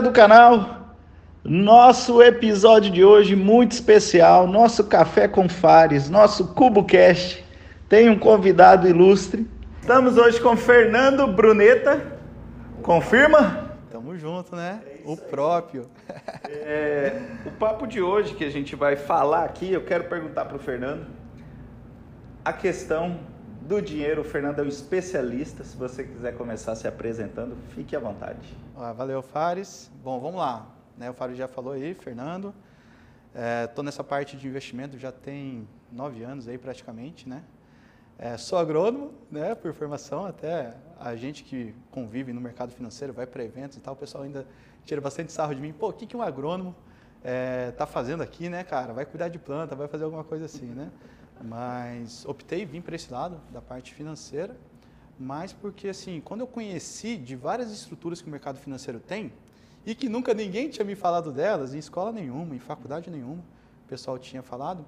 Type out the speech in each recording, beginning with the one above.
do canal, nosso episódio de hoje muito especial, nosso café com Fares, nosso CuboCast, tem um convidado ilustre. Estamos hoje com Fernando Bruneta, confirma? Tamo junto, né? o próprio. É, o papo de hoje que a gente vai falar aqui, eu quero perguntar para o Fernando a questão do dinheiro. O Fernando é um especialista. Se você quiser começar se apresentando, fique à vontade. Ah, valeu, Fares. Bom, vamos lá. Né, o Fares já falou aí, Fernando. Estou é, nessa parte de investimento já tem nove anos aí praticamente, né? É, sou agrônomo, né, por formação, até a gente que convive no mercado financeiro, vai para eventos e tal, o pessoal ainda tira bastante sarro de mim. Pô, o que, que um agrônomo é, tá fazendo aqui, né, cara? Vai cuidar de planta, vai fazer alguma coisa assim, né? Mas optei vir para esse lado da parte financeira, mas porque assim, quando eu conheci de várias estruturas que o mercado financeiro tem e que nunca ninguém tinha me falado delas, em escola nenhuma, em faculdade nenhuma, o pessoal tinha falado,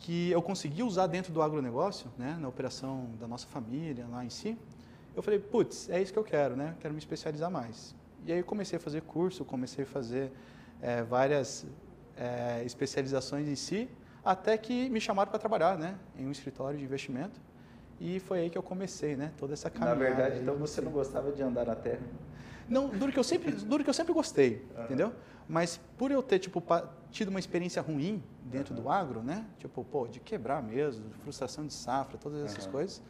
que eu consegui usar dentro do agronegócio, né, na operação da nossa família lá em si, eu falei, putz, é isso que eu quero, né? Quero me especializar mais. E aí comecei a fazer curso, comecei a fazer é, várias é, especializações em si, até que me chamaram para trabalhar, né, em um escritório de investimento. E foi aí que eu comecei, né, toda essa caminhada. Na verdade, então você não gostava de andar na terra? Não, duro que eu sempre, duro que eu sempre gostei, uhum. entendeu? Mas por eu ter tipo tido uma experiência ruim dentro uhum. do agro, né, tipo pô, de quebrar mesmo, frustração de safra, todas essas uhum. coisas.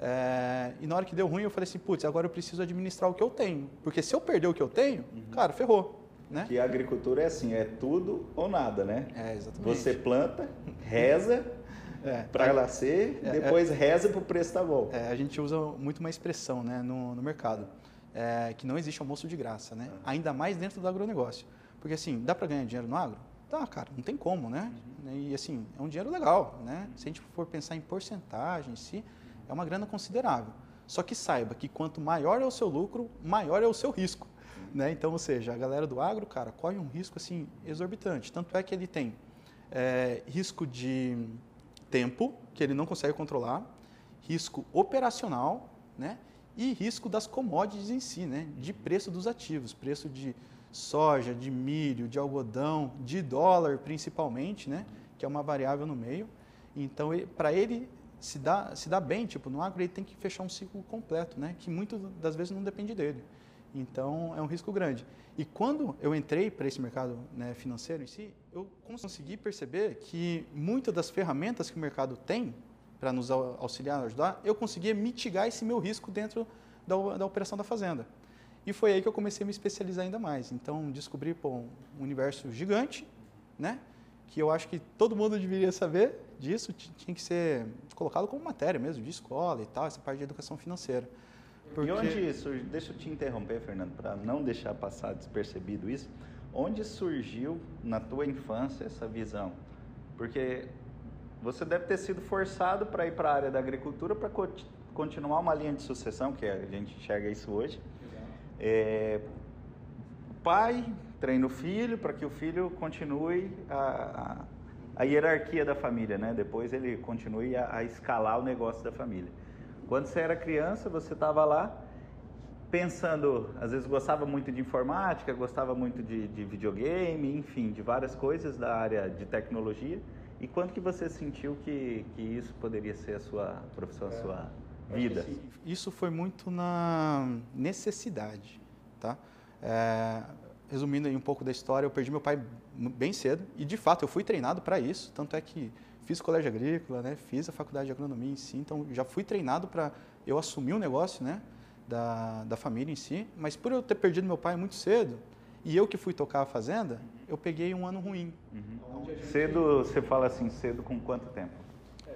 É, e na hora que deu ruim, eu falei assim, putz, agora eu preciso administrar o que eu tenho, porque se eu perder o que eu tenho, uhum. cara, ferrou. Né? Que a agricultura é assim, é tudo ou nada, né? É, exatamente. Você planta, reza é, para nascer, é, depois é, reza para o preço estar tá bom. É, a gente usa muito uma expressão né, no, no mercado, é, que não existe almoço de graça, né? Ah. Ainda mais dentro do agronegócio. Porque assim, dá para ganhar dinheiro no agro? Dá, cara, não tem como, né? Uhum. E assim, é um dinheiro legal, né? Se a gente for pensar em porcentagem em si, é uma grana considerável. Só que saiba que quanto maior é o seu lucro, maior é o seu risco. Né? Então, ou seja, a galera do agro, cara, corre um risco assim exorbitante. Tanto é que ele tem é, risco de tempo, que ele não consegue controlar, risco operacional, né? E risco das commodities em si, né? De preço dos ativos, preço de soja, de milho, de algodão, de dólar principalmente, né? Que é uma variável no meio. Então, para ele se dar, se dar bem, tipo, no agro ele tem que fechar um ciclo completo, né? Que muitas das vezes não depende dele. Então, é um risco grande. E quando eu entrei para esse mercado né, financeiro em si, eu consegui perceber que muitas das ferramentas que o mercado tem para nos auxiliar, ajudar, eu conseguia mitigar esse meu risco dentro da, da, operação da fazenda. E foi aí que eu comecei a me especializar ainda mais. Então, descobri pô, um universo gigante, né? que eu acho que todo mundo deveria saber disso, tinha que ser colocado como matéria mesmo, de escola e tal, essa parte de educação financeira. Porque... E onde surgiu, deixa eu te interromper, Fernando, para não deixar passar despercebido isso, onde surgiu na tua infância essa visão? Porque você deve ter sido forçado para ir para a área da agricultura para co continuar uma linha de sucessão, que a gente enxerga isso hoje. É, pai treina o filho para que o filho continue a, a, a, hierarquia da família, né? Depois ele continue a, a escalar o negócio da família. Quando você era criança, você estava lá pensando, às vezes gostava muito de informática, gostava muito de, de, videogame, enfim, de várias coisas da área de tecnologia. E quando que você sentiu que, que isso poderia ser a sua profissão, a é, sua vida? Isso foi muito na necessidade, tá? É, resumindo aí um pouco da história, eu perdi meu pai bem cedo. E de fato eu fui treinado para isso, tanto é que fiz colégio agrícola, né, fiz a faculdade de agronomia em si, então já fui treinado para eu assumir o um negócio, né, da, da família em si, mas por eu ter perdido meu pai muito cedo e eu que fui tocar a fazenda, eu peguei um ano ruim. Uhum. Cedo, você fala assim, cedo com quanto tempo?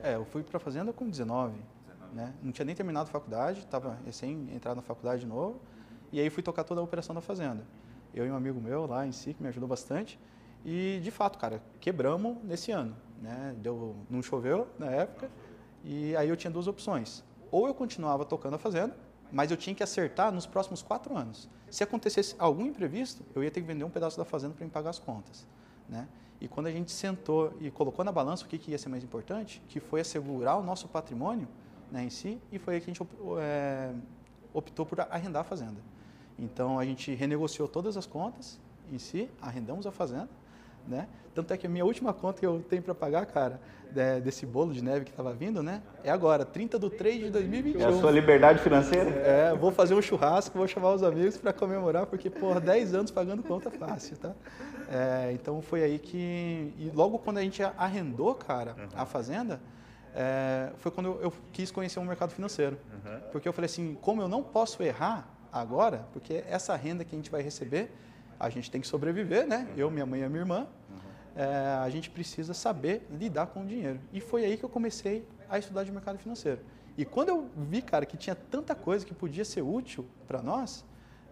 É, eu fui para a fazenda com 19, 19, né, não tinha nem terminado a faculdade, estava recém entrado na faculdade de novo, e aí fui tocar toda a operação da fazenda. Eu e um amigo meu lá em si, que me ajudou bastante, e, de fato, cara, quebramos nesse ano. Né? Deu, não choveu na época, e aí eu tinha duas opções. Ou eu continuava tocando a fazenda, mas eu tinha que acertar nos próximos quatro anos. Se acontecesse algum imprevisto, eu ia ter que vender um pedaço da fazenda para me pagar as contas. Né? E quando a gente sentou e colocou na balança o que, que ia ser mais importante, que foi assegurar o nosso patrimônio né, em si, e foi aí que a gente é, optou por arrendar a fazenda. Então a gente renegociou todas as contas em si, arrendamos a fazenda, né? Tanto é que a minha última conta que eu tenho para pagar, cara, de, desse bolo de neve que estava vindo, né? É agora, 30 de 3 de 2021. É a sua liberdade financeira? É, vou fazer um churrasco, vou chamar os amigos para comemorar, porque, por 10 anos pagando conta fácil, tá? É, então foi aí que. E logo quando a gente arrendou, cara, uhum. a fazenda, é, foi quando eu, eu, quis conhecer o mercado financeiro. Uhum. Porque eu falei assim, como eu não posso errar agora, porque essa renda que a gente vai receber, a gente tem que sobreviver, né? Eu, minha mãe e minha irmã é, a gente precisa saber lidar com o dinheiro. E foi aí que eu comecei a estudar de mercado financeiro. E quando eu vi, cara, que tinha tanta coisa que podia ser útil para nós,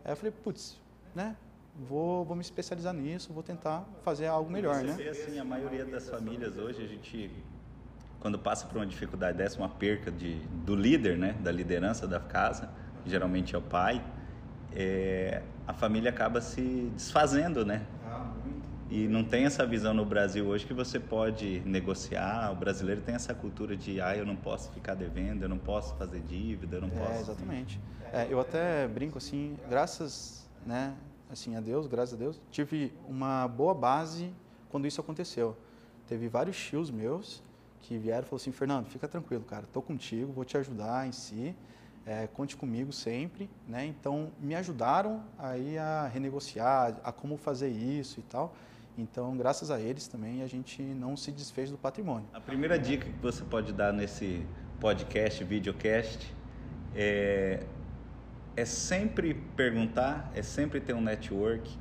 eu falei, putz, né? Vou, vou me especializar nisso, vou tentar fazer algo melhor, Você né? assim, a maioria das famílias hoje, a gente, quando passa por uma dificuldade dessa, uma perca de, do líder, né? Da liderança da casa, geralmente é o pai, é, a família acaba se desfazendo, né? E não tem essa visão no Brasil hoje que você pode negociar. O brasileiro tem essa cultura de, ah, eu não posso ficar devendo, eu não posso fazer dívida, eu não é, posso. Exatamente. É, eu até brinco assim, graças, né, assim a Deus, graças a Deus, tive uma boa base quando isso aconteceu. Teve vários tios meus que vieram e falaram assim, Fernando, fica tranquilo, cara, tô contigo, vou te ajudar em si. É, conte comigo sempre, né? Então me ajudaram aí a renegociar, a como fazer isso e tal. Então, graças a eles também, a gente não se desfez do patrimônio. A primeira dica que você pode dar nesse podcast, videocast, é, é sempre perguntar, é sempre ter um network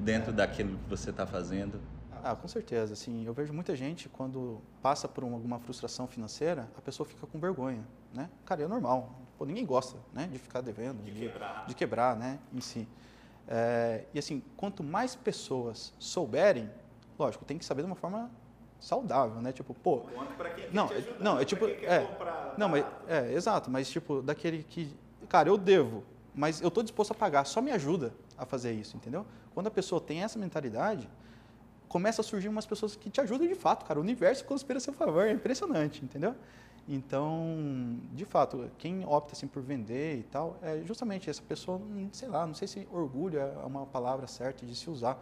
dentro daquilo que você está fazendo. Ah, com certeza. Assim, eu vejo muita gente quando passa por alguma frustração financeira, a pessoa fica com vergonha, né? Cara, é normal. Pô, ninguém gosta, né, de ficar devendo, de, de quebrar, de quebrar, né, em si. É, e assim, quanto mais pessoas souberem, lógico, tem que saber de uma forma saudável, né? Tipo, pô, não, ajudar, não, é tipo, é, comprar, não, mas é, exato, mas tipo daquele que, cara, eu devo, mas eu estou disposto a pagar, só me ajuda a fazer isso, entendeu? Quando a pessoa tem essa mentalidade, começa a surgir umas pessoas que te ajudam de fato, cara. O universo conspira a seu favor, é impressionante, entendeu? Então, de fato, quem opta assim por vender e tal, é justamente essa pessoa, sei lá, não sei se orgulho é uma palavra certa de se usar,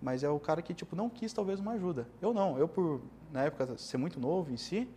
mas é o cara que tipo não quis talvez uma ajuda. Eu não, eu por na época ser muito novo em si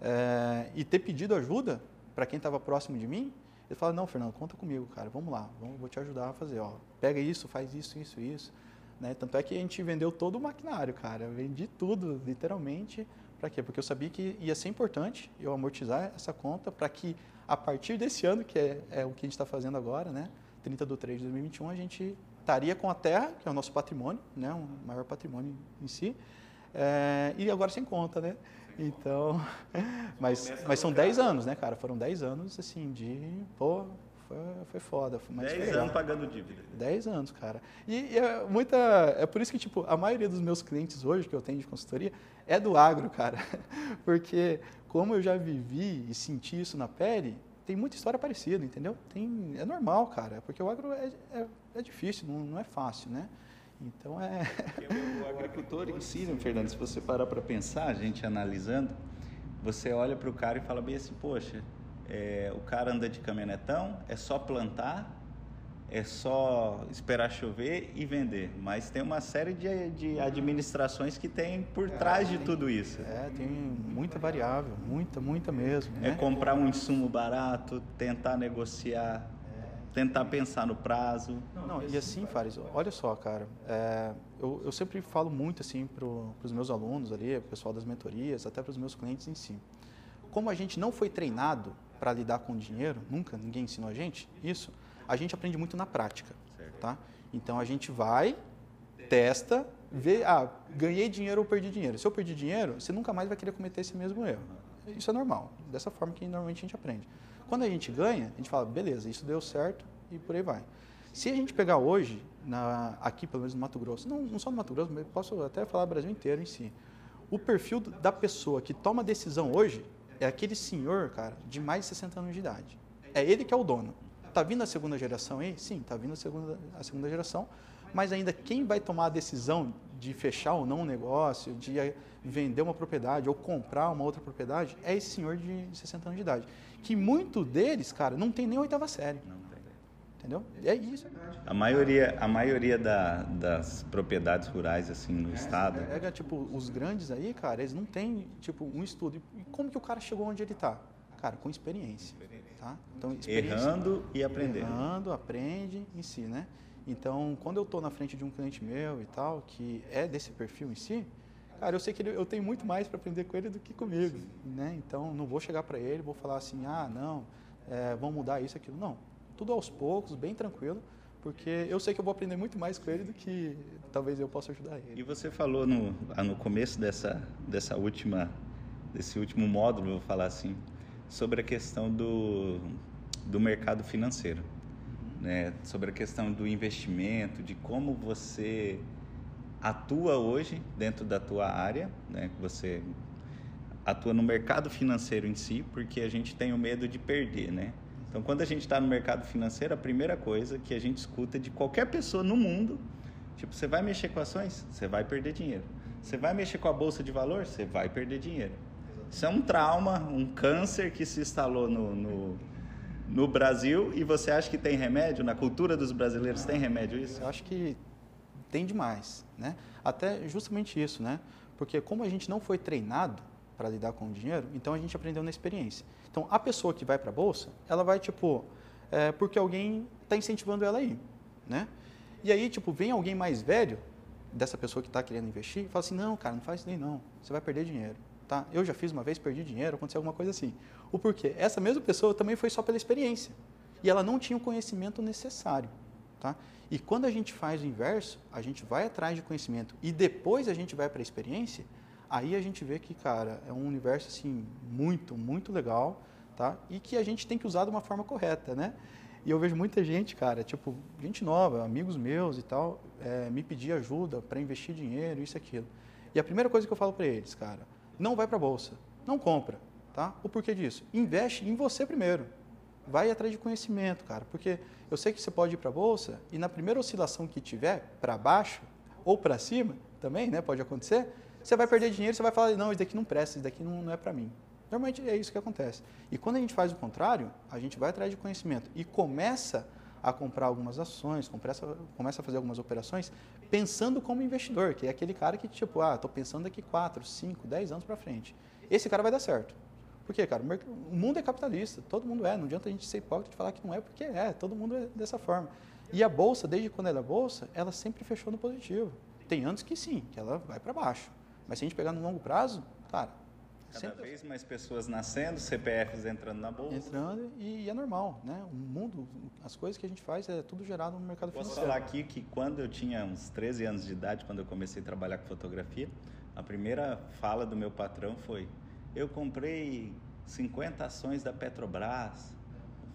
é, e ter pedido ajuda para quem estava próximo de mim, ele fala não, Fernando, conta comigo, cara, vamos lá, vamos, vou te ajudar a fazer, ó, pega isso, faz isso, isso, isso, né? Tanto é que a gente vendeu todo o maquinário, cara, vendi tudo, literalmente para quê? Porque eu sabia que ia ser importante eu amortizar essa conta para que a partir desse ano, que é, é o que a gente está fazendo agora, né? 30 de 3 de 2021, a gente estaria com a terra, que é o nosso patrimônio, né? o maior patrimônio em si, é, e agora sem conta, né? Então, mas, mas são 10 anos, né, cara? Foram 10 anos, assim, de, pô, foi, foi foda. Foi 10 anos pagando dívida. 10 anos, cara. E, e, é muita. É por isso que, tipo, a maioria dos meus clientes hoje que eu tenho de consultoria é do agro, cara. Porque como eu já vivi e senti isso na pele, tem muita história parecida, entendeu? Tem, é normal, cara. Porque o agro é, é, é difícil, não, não é fácil, né? Então é. o agricultor em si, né, Fernando, se você parar para pensar, a gente analisando, você olha para o cara e fala bem assim, poxa, é, o cara anda de caminhonetão, é só plantar, é só esperar chover e vender. Mas tem uma série de, de administrações que tem por trás de tudo isso. É, tem muita variável, muita, muita mesmo. É né? comprar um insumo barato, tentar negociar, tentar pensar no prazo. Não, e assim, Fares, olha só, cara, é, eu, eu sempre falo muito assim para os meus alunos ali, o pessoal das mentorias, até para os meus clientes em si. Como a gente não foi treinado para lidar com dinheiro, nunca ninguém ensinou a gente isso, a gente aprende muito na prática, tá? Então a gente vai, testa, vê, ah, ganhei dinheiro ou perdi dinheiro. Se eu perdi dinheiro, você nunca mais vai querer cometer esse mesmo erro. Isso é normal, dessa forma que normalmente a gente aprende. Quando a gente ganha, a gente fala, beleza, isso deu certo e por aí vai. Se a gente pegar hoje, na, aqui pelo menos no Mato Grosso, não, não só no Mato Grosso, mas posso até falar Brasil inteiro em si, o perfil da pessoa que toma decisão hoje é aquele senhor, cara, de mais de 60 anos de idade. É ele que é o dono. Tá vindo a segunda geração aí? Sim, tá vindo a segunda, a segunda geração. Mas ainda quem vai tomar a decisão de fechar ou não um negócio, de vender uma propriedade ou comprar uma outra propriedade, é esse senhor de 60 anos de idade. Que muito deles, cara, não tem nem oitava série. Não. Entendeu? É isso. A maioria, a maioria da, das propriedades rurais assim no estado. É, é, tipo, os grandes aí, cara, eles não têm tipo um estudo. E como que o cara chegou onde ele está? Cara, com experiência. Tá? Então, experiência, Errando e aprendendo. Errando, aprende em si, né? Então, quando eu estou na frente de um cliente meu e tal, que é desse perfil em si, cara, eu sei que ele, eu tenho muito mais para aprender com ele do que comigo, né? Então, não vou chegar para ele, vou falar assim, ah, não, é, vamos mudar isso, aquilo. Não, tudo aos poucos, bem tranquilo, porque eu sei que eu vou aprender muito mais com ele do que talvez eu possa ajudar ele. E você falou no, ah, no começo dessa, dessa última, desse último módulo, vou falar assim, sobre a questão do, do mercado financeiro, né? sobre a questão do investimento, de como você atua hoje dentro da tua área, né? você atua no mercado financeiro em si, porque a gente tem o medo de perder, né? Então, quando a gente está no mercado financeiro, a primeira coisa que a gente escuta de qualquer pessoa no mundo, tipo, você vai mexer com ações, você vai perder dinheiro. Você vai mexer com a bolsa de valor, você vai perder dinheiro. Isso é um trauma, um câncer que se instalou no, no, no Brasil e você acha que tem remédio? Na cultura dos brasileiros tem remédio isso? Eu acho que tem demais, né? Até justamente isso, né? Porque como a gente não foi treinado para lidar com o dinheiro, então a gente aprendeu na experiência. Então a pessoa que vai para a bolsa, ela vai tipo, é, porque alguém está incentivando ela aí, né? E aí tipo vem alguém mais velho dessa pessoa que está querendo investir e fala assim, não, cara, não faz isso nem não, você vai perder dinheiro. Tá? Eu já fiz uma vez, perdi dinheiro, aconteceu alguma coisa assim. O porquê? Essa mesma pessoa também foi só pela experiência. E ela não tinha o conhecimento necessário. Tá? E quando a gente faz o inverso, a gente vai atrás de conhecimento e depois a gente vai para a experiência, aí a gente vê que, cara, é um universo assim muito, muito legal, tá? E que a gente tem que usar de uma forma correta, né? E eu vejo muita gente, cara, tipo, gente nova, amigos meus e tal, é, me pedir ajuda para investir dinheiro, isso e aquilo. E a primeira coisa que eu falo para eles, cara, não vai para a bolsa, não compra, tá? O porquê disso? Investe em você primeiro. Vai atrás de conhecimento, cara, porque eu sei que você pode ir para bolsa e na primeira oscilação que tiver para baixo ou para cima, também, né, pode acontecer, você vai perder dinheiro, você vai falar, não, isso daqui não presta, isso daqui não, não é para mim. Normalmente é isso que acontece. E quando a gente faz o contrário, a gente vai atrás de conhecimento e começa a comprar algumas ações, começa, a fazer algumas operações pensando como investidor, que é aquele cara que, tipo, ah, estou pensando daqui 4, 5, 10 anos para frente. Esse cara vai dar certo. Por quê, cara? O mundo é capitalista, todo mundo é. Não adianta a gente ser hipócrita de falar que não é, porque é, todo mundo é dessa forma. E a bolsa, desde quando ela é bolsa, ela sempre fechou no positivo. Tem anos que sim, que ela vai para baixo. Mas se a gente pegar no longo prazo, cara, Cada vez mais pessoas nascendo, CPFs entrando na bolsa. Entrando e, é normal, né? O mundo, as coisas que a gente faz é tudo gerado no mercado Posso financeiro. Posso falar aqui que quando eu tinha uns 13 anos de idade, quando eu comecei a trabalhar com fotografia, a primeira fala do meu patrão foi: eu comprei 50 ações da Petrobras,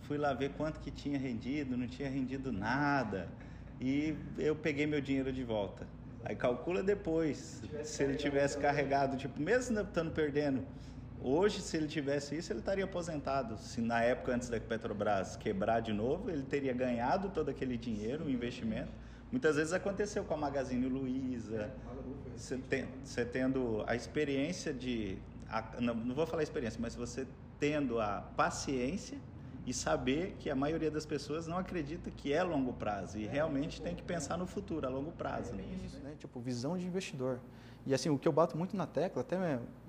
fui lá ver quanto que tinha rendido, não tinha rendido nada, e eu peguei meu dinheiro de volta. Aí calcula depois, se ele tivesse carregado, tipo, mesmo estando perdendo, hoje se ele tivesse isso, ele estaria aposentado. Se na época antes da Petrobras quebrar de novo, ele teria ganhado todo aquele dinheiro, o investimento. Muitas vezes aconteceu com a Magazine Luiza, você, tem, você tendo a experiência de, a, não, não vou falar experiência, mas você tendo a paciência e saber que a maioria das pessoas não acredita que é longo prazo e realmente tem que pensar no futuro, a longo prazo. É isso, né? Tipo, visão de investidor. E assim, o que eu bato muito na tecla, até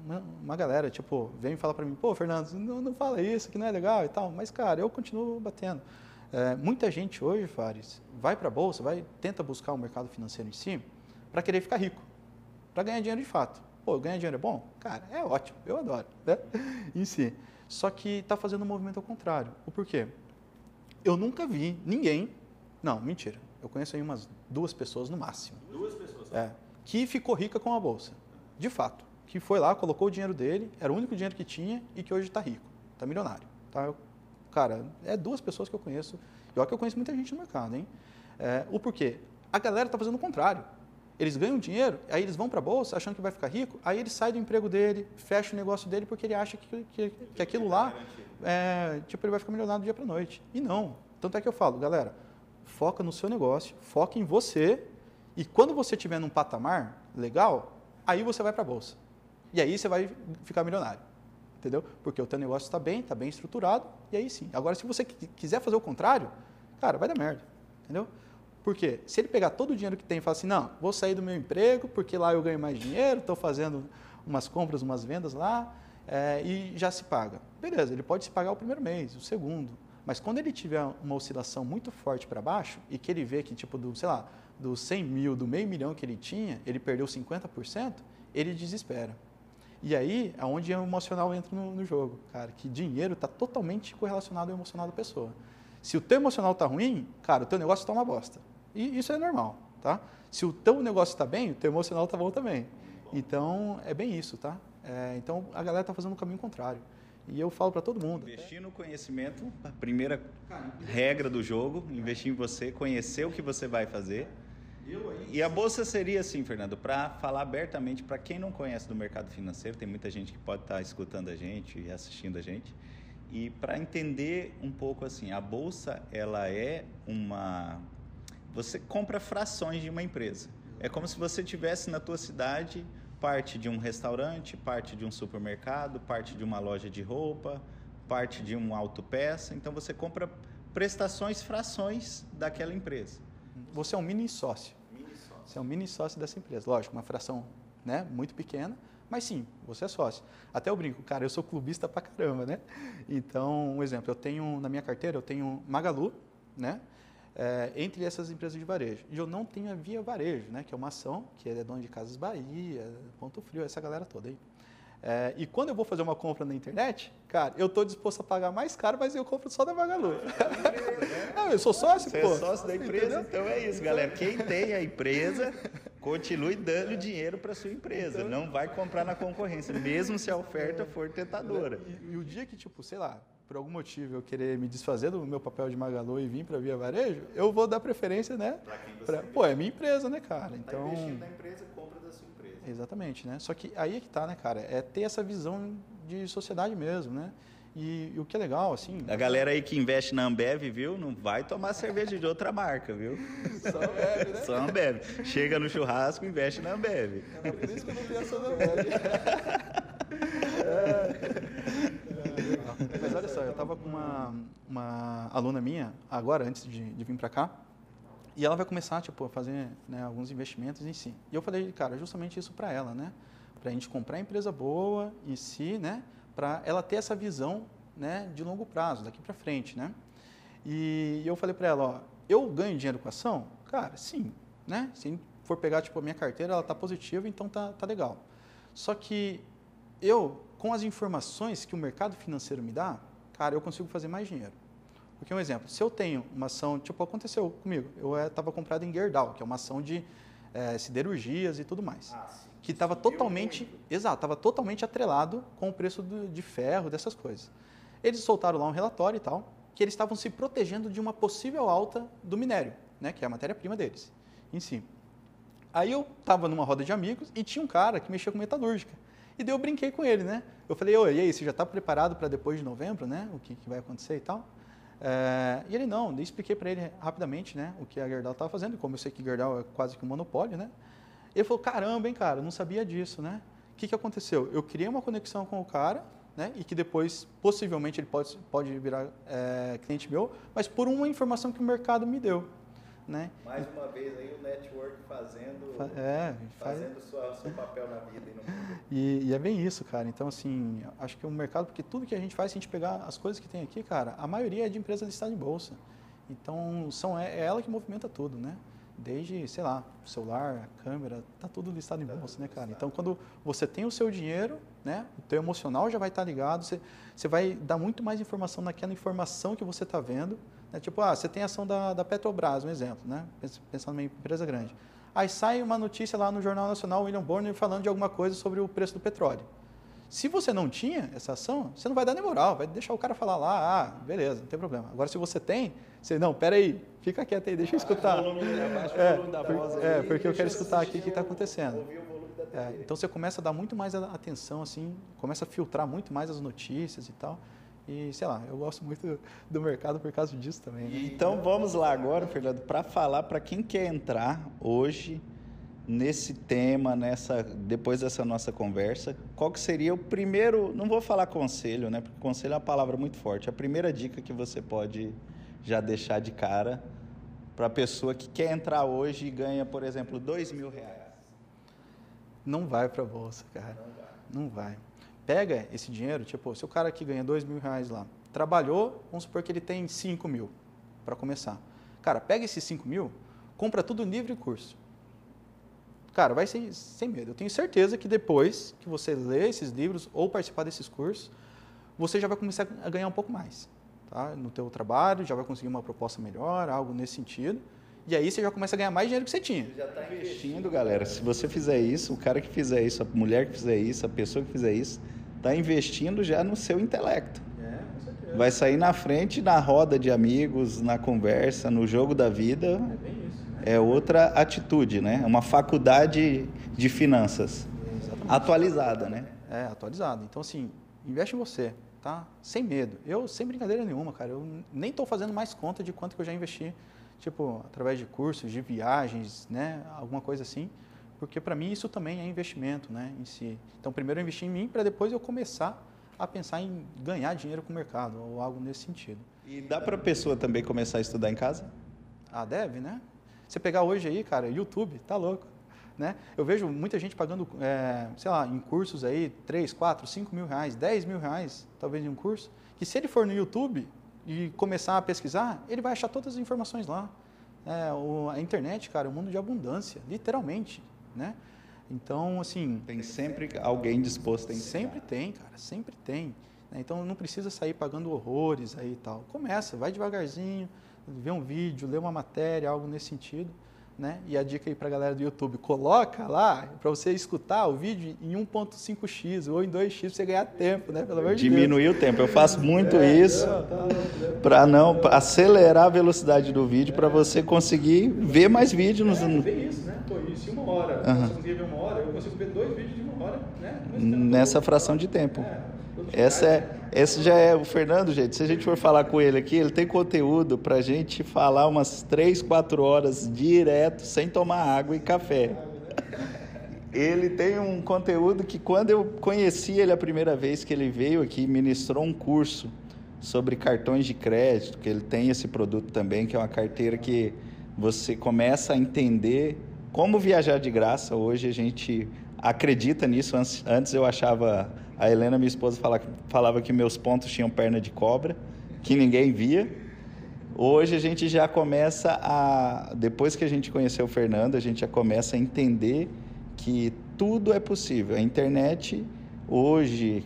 uma, uma galera, tipo, vem e fala para mim, pô, Fernando, não, não fala isso, que não é legal e tal. Mas, cara, eu continuo batendo. É, muita gente hoje, Fares, vai para a bolsa, vai, tenta buscar o mercado financeiro em si para querer ficar rico, para ganhar dinheiro de fato. Pô, ganhar dinheiro é bom? Cara, é ótimo, eu adoro, né? em si. Só que está fazendo um movimento ao contrário. O porquê? Eu nunca vi ninguém. Não, mentira. Eu conheço aí umas duas pessoas no máximo. Duas pessoas? É. Que ficou rica com a bolsa. De fato. Que foi lá, colocou o dinheiro dele, era o único dinheiro que tinha e que hoje está rico. Está milionário. Tá? cara, é duas pessoas que eu conheço. E olha que eu conheço muita gente no mercado, hein? É, o porquê? A galera está fazendo o contrário. Eles ganham dinheiro, aí eles vão para a bolsa achando que vai ficar rico, aí ele sai do emprego dele, fecha o negócio dele porque ele acha que, que, que aquilo lá, é, tipo, ele vai ficar milionário do dia para noite. E não. Tanto é que eu falo, galera, foca no seu negócio, foca em você, e quando você estiver num patamar legal, aí você vai para a bolsa. E aí você vai ficar milionário. Entendeu? Porque o teu negócio está bem, está bem estruturado, e aí sim. Agora, se você quiser fazer o contrário, cara, vai dar merda, entendeu? Por quê? Se ele pegar todo o dinheiro que tem e falar assim, não, vou sair do meu emprego porque lá eu ganho mais dinheiro, estou fazendo umas compras, umas vendas lá é, e já se paga. Beleza, ele pode se pagar o primeiro mês, o segundo, mas quando ele tiver uma oscilação muito forte para baixo e que ele vê que, tipo, do, sei lá, dos 100 mil, do meio milhão que ele tinha, ele perdeu 50%, ele desespera. E aí é onde o emocional entra no, no jogo, cara, que dinheiro está totalmente correlacionado ao emocional da pessoa. Se o teu emocional está ruim, cara, o teu negócio está uma bosta. E isso é normal, tá? Se o teu negócio está bem, o teu emocional está bom também. Então, é bem isso, tá? É, então, a galera está fazendo o caminho contrário. E eu falo para todo mundo. Investir no conhecimento, a primeira regra do jogo, investir em você, conhecer o que você vai fazer. E a bolsa seria assim, Fernando, para falar abertamente para quem não conhece do mercado financeiro, tem muita gente que pode estar tá escutando a gente e assistindo a gente. E para entender um pouco assim, a bolsa ela é uma você compra frações de uma empresa. É como se você tivesse na tua cidade parte de um restaurante, parte de um supermercado, parte de uma loja de roupa, parte de uma autopeça. Então você compra prestações, frações daquela empresa. Você é um mini sócio. Mini sócio. Você é um mini sócio dessa empresa. Lógico, uma fração né, muito pequena, mas sim, você é sócio. Até eu brinco, cara, eu sou clubista pra caramba, né? Então, um exemplo, eu tenho na minha carteira, eu tenho Magalu, né? É, entre essas empresas de varejo. E eu não tenho a Via Varejo, né? Que é uma ação que é dona de Casas Bahia, Ponto Frio, essa galera toda aí. É, e quando eu vou fazer uma compra na internet, cara, eu estou disposto a pagar mais caro, mas eu compro só da Magalu. Não, eu sou sócio, Você é pô. é sócio da empresa, Entendeu? então é isso, galera. Quem tem a empresa, continue dando dinheiro para sua empresa. Então, não vai comprar na concorrência, mesmo se a oferta for tentadora. E, e o dia que, tipo, sei lá, por algum motivo eu querer me desfazer do meu papel de Magalu e vir para Via Varejo, eu vou dar preferência, né? Para quem você pra, Pô, é minha empresa, né, cara? Tá então, tá investindo na empresa, compra da sua empresa. Exatamente, né? Só que aí é que tá, né, cara? É ter essa visão de sociedade mesmo, né? E, e, o que é legal, assim. A galera aí que investe na Ambev, viu? Não vai tomar cerveja de outra marca, viu? Só Ambev, né? Só Ambev. Chega no churrasco, investe na Ambev. É por isso que eu não tenho essa da Ambev. é. Eu estava com uma, uma aluna minha, agora, antes de, de vir para cá, e ela vai começar, tipo, a fazer né, alguns investimentos em si. E eu falei, cara, justamente isso para ela, né? Para a gente comprar empresa boa em si, né? Para ela ter essa visão, né? De longo prazo, daqui para frente, né? E eu falei para ela, ó, eu ganho dinheiro com ação? Cara, sim, né? Se for pegar, tipo, a minha carteira, ela tá positiva, então tá, tá legal. Só que eu, com as informações que o mercado financeiro me dá, cara, eu consigo fazer mais dinheiro. Porque um exemplo, se eu tenho uma ação, tipo aconteceu comigo, eu estava é, comprado em Gerdau, que é uma ação de é, siderurgias e tudo mais, ah, que estava totalmente, muito. exato, estava totalmente atrelado com o preço do, de ferro dessas coisas. Eles soltaram lá um relatório e tal, que eles estavam se protegendo de uma possível alta do minério, né, que é a matéria-prima deles, em si. Aí eu estava numa roda de amigos e tinha um cara que mexia com metalúrgica. E daí eu brinquei com ele, né? Eu falei, oi, e aí, você já está preparado para depois de novembro, né? O que, que vai acontecer e tal? É, e ele não, expliquei para ele rapidamente, né? O que a Gerdau estava fazendo, como eu sei que Gerdau é quase que um monopólio, né? Ele falou, caramba, hein, cara, não sabia disso, né? O que, que aconteceu? Eu criei uma conexão com o cara, né? E que depois, possivelmente, ele pode, pode virar é, cliente meu, mas por uma informação que o mercado me deu. Né? Mais uma vez aí o network fazendo, é, fazendo faz... sua, seu papel na vida e no mundo. E, e, é bem isso, cara. Então, assim, acho que o mercado, porque tudo que a gente faz, se a gente pegar as coisas que tem aqui, cara, a maioria é de empresas listadas em bolsa. Então, são, é, é ela que movimenta tudo, né? Desde, sei lá, celular, câmera, tá tudo listado em bolsa, né, cara? Então, quando você tem o seu dinheiro, né, o teu emocional já vai estar tá ligado, você, você vai dar muito mais informação naquela informação que você está vendo, é tipo, ah, você tem ação da, da Petrobras, um exemplo, né? Pensando em empresa grande. Aí sai uma notícia lá no Jornal Nacional, William Bonner, falando de alguma coisa sobre o preço do petróleo. Se você não tinha essa ação, você não vai dar nem moral, vai deixar o cara falar lá, ah, beleza, não tem problema. Agora, se você tem, você, não, peraí, fica quieto aí, deixa eu escutar. É, é, porque eu quero escutar aqui o que está acontecendo. É, então, você começa a dar muito mais atenção, assim, começa a filtrar muito mais as notícias e tal. E, sei lá, eu gosto muito do mercado por causa disso também. Né? Então vamos lá agora, Fernando, para falar para quem quer entrar hoje nesse tema, nessa depois dessa nossa conversa, qual que seria o primeiro, não vou falar conselho, né? Porque conselho é uma palavra muito forte. A primeira dica que você pode já deixar de cara para a pessoa que quer entrar hoje e ganha, por exemplo, dois mil reais? Não vai para a bolsa, cara. Não vai. Não vai. Pega esse dinheiro, tipo, se o cara que ganha dois mil reais lá, trabalhou, vamos supor que ele tem cinco mil para começar. Cara, pega esses cinco mil, compra tudo livre curso. Cara, vai sem, sem medo. Eu tenho certeza que depois que você ler esses livros ou participar desses cursos, você já vai começar a ganhar um pouco mais. Tá? No teu trabalho, já vai conseguir uma proposta melhor, algo nesse sentido. E aí você já começa a ganhar mais dinheiro que você tinha. Você já está investindo, galera. Se você fizer isso, o cara que fizer isso, a mulher que fizer isso, a pessoa que fizer isso, está investindo já no seu intelecto. É, com certeza. Vai sair na frente, na roda de amigos, na conversa, no jogo da vida. É bem. Né? É outra atitude, né? É uma faculdade de finanças. É, atualizada, né? É, atualizada. Então, assim, investe em você, tá? Sem medo. Eu, sem brincadeira nenhuma, cara, eu nem estou fazendo mais conta de quanto que eu já investi tipo, através de cursos, de viagens, né, alguma coisa assim, porque para mim isso também é investimento, né, em si. Então, primeiro eu investi em mim para depois eu começar a pensar em ganhar dinheiro com o mercado ou algo nesse sentido. E dá para a pessoa também começar a estudar em casa? Ah, deve, né? Você pegar hoje aí, cara, YouTube, tá louco. Né? Eu vejo muita gente pagando, é, sei lá, em cursos aí, 3, 4, 5 mil reais, 10 mil reais, talvez em um curso, que se ele for no YouTube, e começar a pesquisar, ele vai achar todas as informações lá. É, o, a internet, cara, é um mundo de abundância, literalmente, né? Então, assim... Tem sempre alguém disposto a ensinar. Sempre tem, cara, sempre tem. Né? Então, não precisa sair pagando horrores aí e tal. Começa, vai devagarzinho, vê um vídeo, lê uma matéria, algo nesse sentido. Né? E a dica aí para a galera do YouTube, coloca lá para você escutar o vídeo em 1.5x ou em 2x para você ganhar tempo, né? Pelo amor de Diminuir o tempo. Eu faço muito é, isso tá para não pra acelerar a velocidade do vídeo para você conseguir ver mais vídeos. É, ver isso, né? Pô, isso em uma hora. Uhum. Se eu ver uma hora, eu consigo ver dois vídeos de uma hora, né? Nessa fração de tempo. É. Essa é, esse já é o Fernando, gente. Se a gente for falar com ele aqui, ele tem conteúdo para a gente falar umas 3, 4 horas direto, sem tomar água e café. Ele tem um conteúdo que, quando eu conheci ele a primeira vez que ele veio aqui, ministrou um curso sobre cartões de crédito, que ele tem esse produto também, que é uma carteira que você começa a entender como viajar de graça. Hoje a gente acredita nisso. Antes eu achava a Helena, minha esposa, falava que meus pontos tinham perna de cobra, que ninguém via. Hoje a gente já começa a, depois que a gente conheceu o Fernando, a gente já começa a entender que tudo é possível. A internet hoje,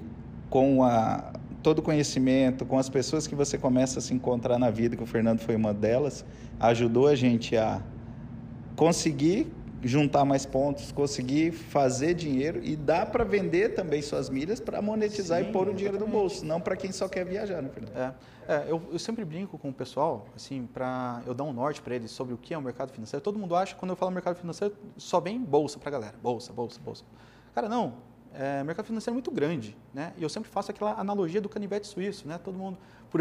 com a, todo o conhecimento, com as pessoas que você começa a se encontrar na vida, que o Fernando foi uma delas, ajudou a gente a conseguir juntar mais pontos, conseguir fazer dinheiro e dá para vender também suas milhas para monetizar Sim, e pôr o dinheiro exatamente. no bolso, não para quem só quer viajar, né, Fernando? É, é eu, eu, sempre brinco com o pessoal, assim, para eu dar um norte para eles sobre o que é o mercado financeiro. Todo mundo acha que quando eu falo mercado financeiro só vem bolsa para galera, bolsa, bolsa, bolsa. Cara, não. É, mercado financeiro é muito grande, né? E eu sempre faço aquela analogia do canivete suíço, né? Todo mundo, por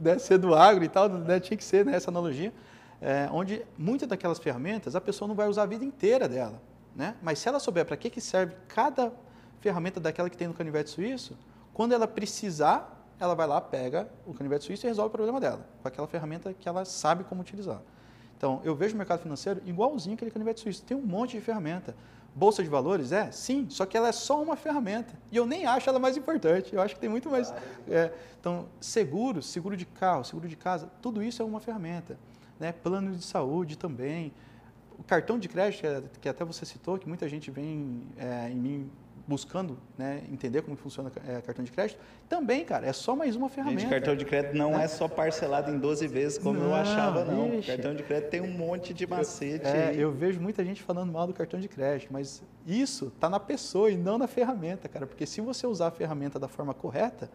né, ser do agro e tal, né, tinha que ser né, essa analogia é, onde muitas daquelas ferramentas a pessoa não vai usar a vida inteira dela. Né? Mas se ela souber para que, que serve cada ferramenta daquela que tem no canivete suíço, quando ela precisar, ela vai lá, pega o canivete suíço e resolve o problema dela, com aquela ferramenta que ela sabe como utilizar. Então, eu vejo o mercado financeiro igualzinho aquele canivete suíço. Tem um monte de ferramenta. Bolsa de valores, é? Sim, só que ela é só uma ferramenta. E eu nem acho ela mais importante. Eu acho que tem muito mais. É, então, seguro, seguro de carro, seguro de casa, tudo isso é uma ferramenta né? plano de saúde também. O cartão de crédito, que até você citou, que muita gente vem é, em mim buscando né, entender como funciona é, cartão de crédito, também, cara, é só mais uma ferramenta. Gente, cartão de crédito não né? é só parcelado em 12 vezes, como não, eu achava, não. Ixi. Cartão de crédito tem um monte de macete. Eu, é, eu vejo muita gente falando mal do cartão de crédito, mas isso está na pessoa e não na ferramenta, cara, porque se você usar a ferramenta da forma correta,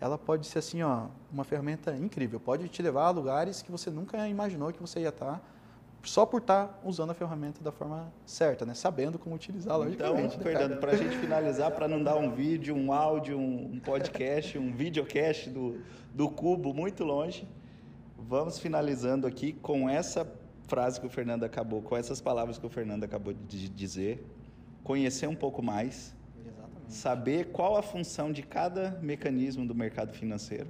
ela pode ser assim, ó, uma ferramenta incrível. Pode te levar a lugares que você nunca imaginou que você ia estar só por estar usando a ferramenta da forma certa, né? Sabendo como utilizá-la. Então, né, Fernando, para a gente finalizar, para não dar um vídeo, um áudio, um podcast, um videocast do, do Cubo muito longe, vamos finalizando aqui com essa frase que o Fernando acabou, com essas palavras que o Fernando acabou de dizer, conhecer um pouco mais, saber qual a função de cada mecanismo do mercado financeiro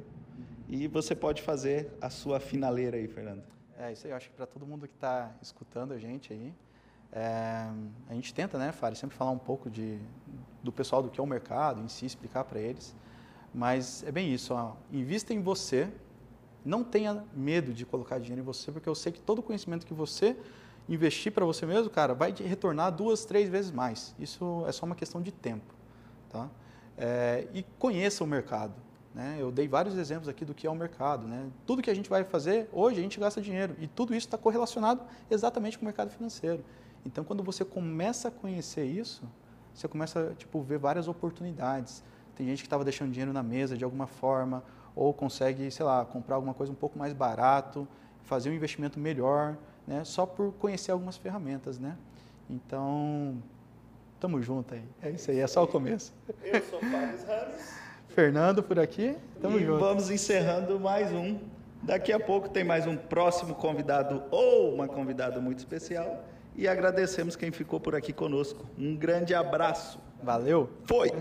e você pode fazer a sua finaleira aí, Fernando. É, isso aí eu acho que para todo mundo que está escutando a gente aí, é, a gente tenta, né, Fábio, sempre falar um pouco de, do pessoal do que é o mercado em si, explicar para eles. Mas é bem isso, ó, invista em você, não tenha medo de colocar dinheiro em você, porque eu sei que todo o conhecimento que você investir para você mesmo, cara, vai retornar duas, três vezes mais. Isso é só uma questão de tempo, tá? É, e conheça o mercado. Né? Eu dei vários exemplos aqui do que é o mercado. Né? Tudo que a gente vai fazer, hoje a gente gasta dinheiro. E tudo isso está correlacionado exatamente com o mercado financeiro. Então, quando você começa a conhecer isso, você começa a tipo, ver várias oportunidades. Tem gente que estava deixando dinheiro na mesa de alguma forma, ou consegue, sei lá, comprar alguma coisa um pouco mais barato, fazer um investimento melhor, né? só por conhecer algumas ferramentas. Né? Então, tamo junto aí. É isso aí, é só o começo. Eu sou Fábio Ramos. Fernando por aqui. Tamo e junto. vamos encerrando mais um. Daqui a pouco tem mais um próximo convidado ou uma convidada muito especial. E agradecemos quem ficou por aqui conosco. Um grande abraço. Valeu. Foi!